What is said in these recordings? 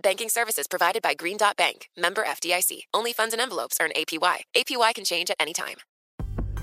Banking services provided by Green Dot Bank, member FDIC. Only funds and envelopes earn APY. APY can change at any time.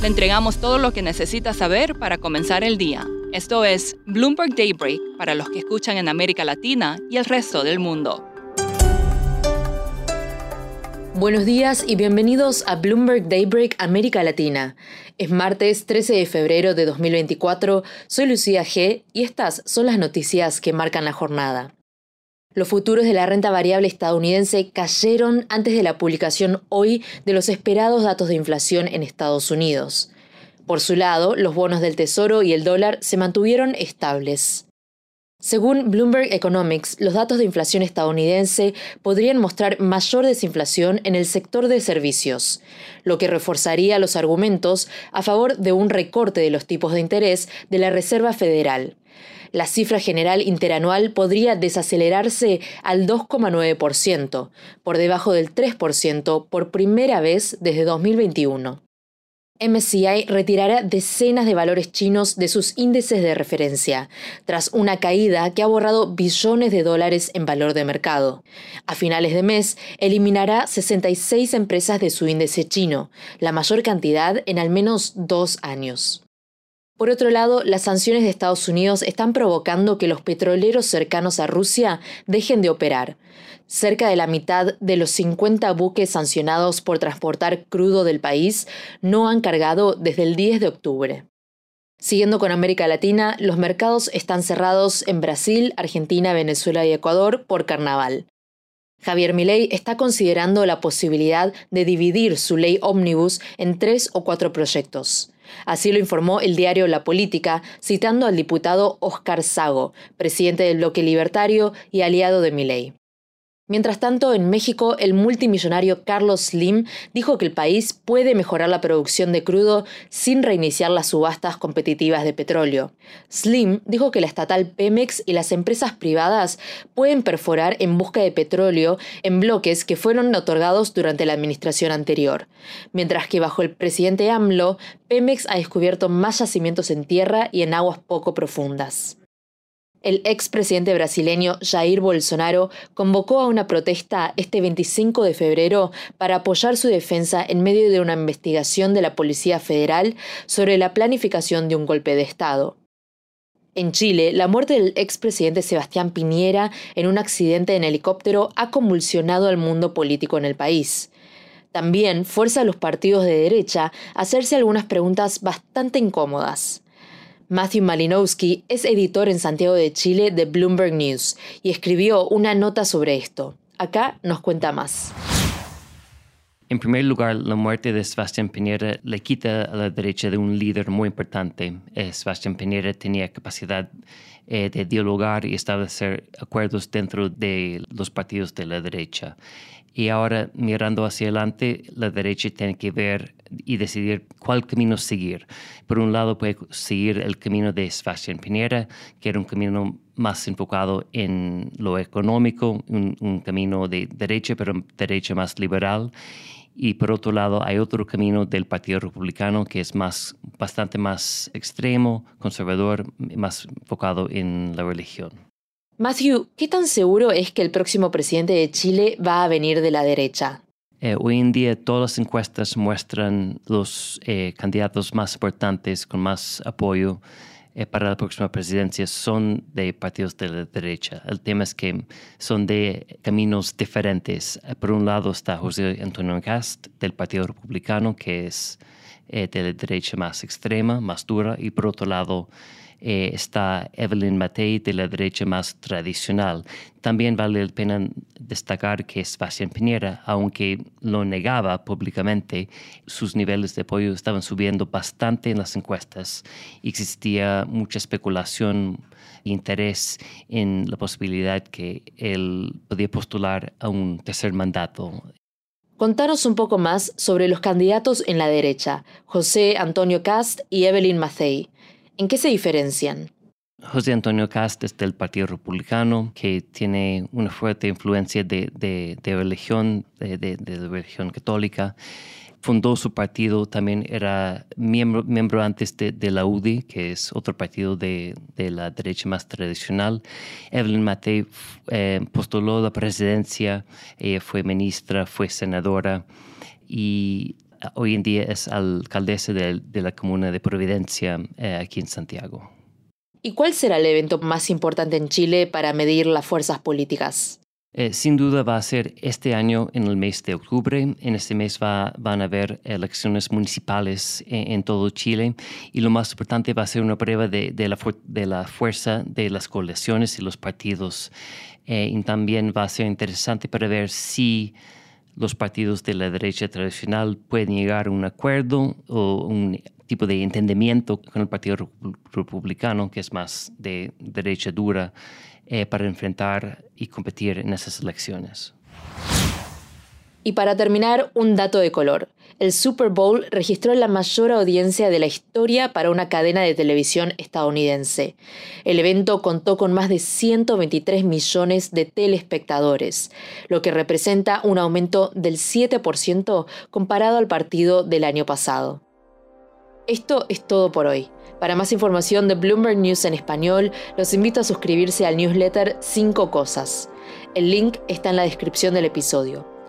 Le entregamos todo lo que necesita saber para comenzar el día. Esto es Bloomberg Daybreak para los que escuchan en América Latina y el resto del mundo. Buenos días y bienvenidos a Bloomberg Daybreak América Latina. Es martes 13 de febrero de 2024, soy Lucía G y estas son las noticias que marcan la jornada. Los futuros de la renta variable estadounidense cayeron antes de la publicación hoy de los esperados datos de inflación en Estados Unidos. Por su lado, los bonos del Tesoro y el dólar se mantuvieron estables. Según Bloomberg Economics, los datos de inflación estadounidense podrían mostrar mayor desinflación en el sector de servicios, lo que reforzaría los argumentos a favor de un recorte de los tipos de interés de la Reserva Federal la cifra general interanual podría desacelerarse al 2,9%, por debajo del 3% por primera vez desde 2021. MSCI retirará decenas de valores chinos de sus índices de referencia, tras una caída que ha borrado billones de dólares en valor de mercado. A finales de mes, eliminará 66 empresas de su índice chino, la mayor cantidad en al menos dos años. Por otro lado, las sanciones de Estados Unidos están provocando que los petroleros cercanos a Rusia dejen de operar. Cerca de la mitad de los 50 buques sancionados por transportar crudo del país no han cargado desde el 10 de octubre. Siguiendo con América Latina, los mercados están cerrados en Brasil, Argentina, Venezuela y Ecuador por carnaval. Javier Milei está considerando la posibilidad de dividir su ley ómnibus en tres o cuatro proyectos. Así lo informó el diario La Política, citando al diputado Oscar Sago, presidente del bloque libertario y aliado de Milei. Mientras tanto, en México, el multimillonario Carlos Slim dijo que el país puede mejorar la producción de crudo sin reiniciar las subastas competitivas de petróleo. Slim dijo que la estatal Pemex y las empresas privadas pueden perforar en busca de petróleo en bloques que fueron otorgados durante la administración anterior, mientras que bajo el presidente AMLO, Pemex ha descubierto más yacimientos en tierra y en aguas poco profundas. El expresidente brasileño Jair Bolsonaro convocó a una protesta este 25 de febrero para apoyar su defensa en medio de una investigación de la Policía Federal sobre la planificación de un golpe de Estado. En Chile, la muerte del expresidente Sebastián Piñera en un accidente en helicóptero ha convulsionado al mundo político en el país. También fuerza a los partidos de derecha a hacerse algunas preguntas bastante incómodas. Matthew Malinowski es editor en Santiago de Chile de Bloomberg News y escribió una nota sobre esto. Acá nos cuenta más. En primer lugar, la muerte de Sebastián Piñera le quita a la derecha de un líder muy importante. Eh, Sebastián Piñera tenía capacidad eh, de dialogar y establecer acuerdos dentro de los partidos de la derecha. Y ahora, mirando hacia adelante, la derecha tiene que ver y decidir cuál camino seguir. Por un lado, puede seguir el camino de Sebastián Piñera, que era un camino más enfocado en lo económico, un, camino de derecha, pero derecha más liberal. Y por otro lado, hay otro camino del Partido Republicano que es más, bastante más extremo, conservador, más enfocado en la religión. Matthew, ¿qué tan seguro es que el próximo presidente de Chile va a venir de la derecha? Eh, hoy en día todas las encuestas muestran los eh, candidatos más importantes con más apoyo eh, para la próxima presidencia son de partidos de la derecha. El tema es que son de caminos diferentes. Por un lado está José Antonio Cast del Partido Republicano, que es de la derecha más extrema, más dura, y por otro lado eh, está Evelyn Matei de la derecha más tradicional. También vale la pena destacar que Sebastián Piñera, aunque lo negaba públicamente, sus niveles de apoyo estaban subiendo bastante en las encuestas. Existía mucha especulación interés en la posibilidad que él podía postular a un tercer mandato Contanos un poco más sobre los candidatos en la derecha, José Antonio Cast y Evelyn Mathey. ¿En qué se diferencian? José Antonio Cast es del Partido Republicano, que tiene una fuerte influencia de, religión, de, religión católica. Fundó su partido, también era miembro, miembro antes de, la UDI, que es otro partido de, la derecha más tradicional. Evelyn Matei eh, postuló la presidencia, ella fue ministra, fue senadora y hoy en día es alcaldesa de, la comuna de Providencia, eh, aquí en Santiago. ¿Y cuál será el evento más importante en Chile para medir las fuerzas políticas? Eh, sin duda va a ser este año en el mes de octubre. En este mes va, van a haber elecciones municipales en, todo Chile y lo más importante va a ser una prueba de, la, de la, fuerza de las coaliciones y los partidos. Eh, y también va a ser interesante para ver si los partidos de la derecha tradicional pueden llegar a un acuerdo o un tipo de entendimiento con el Partido Republicano, que es más de derecha dura, eh, para enfrentar y competir en esas elecciones. Y para terminar, un dato de color. El Super Bowl registró la mayor audiencia de la historia para una cadena de televisión estadounidense. El evento contó con más de 123 millones de telespectadores, lo que representa un aumento del 7% comparado al partido del año pasado. Esto es todo por hoy. Para más información de Bloomberg News en español, los invito a suscribirse al newsletter 5 Cosas. El link está en la descripción del episodio.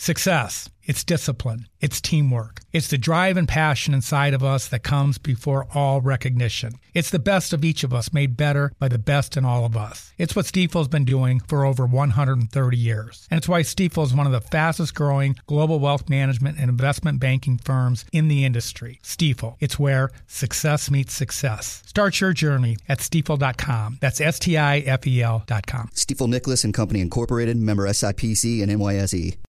Success. It's discipline. It's teamwork. It's the drive and passion inside of us that comes before all recognition. It's the best of each of us made better by the best in all of us. It's what Stifel's been doing for over 130 years. And it's why Stifel is one of the fastest growing global wealth management and investment banking firms in the industry. Stifel. It's where success meets success. Start your journey at stifel.com. That's S T I F E L.com. Stifel Nicholas and Company Incorporated, member SIPC and NYSE.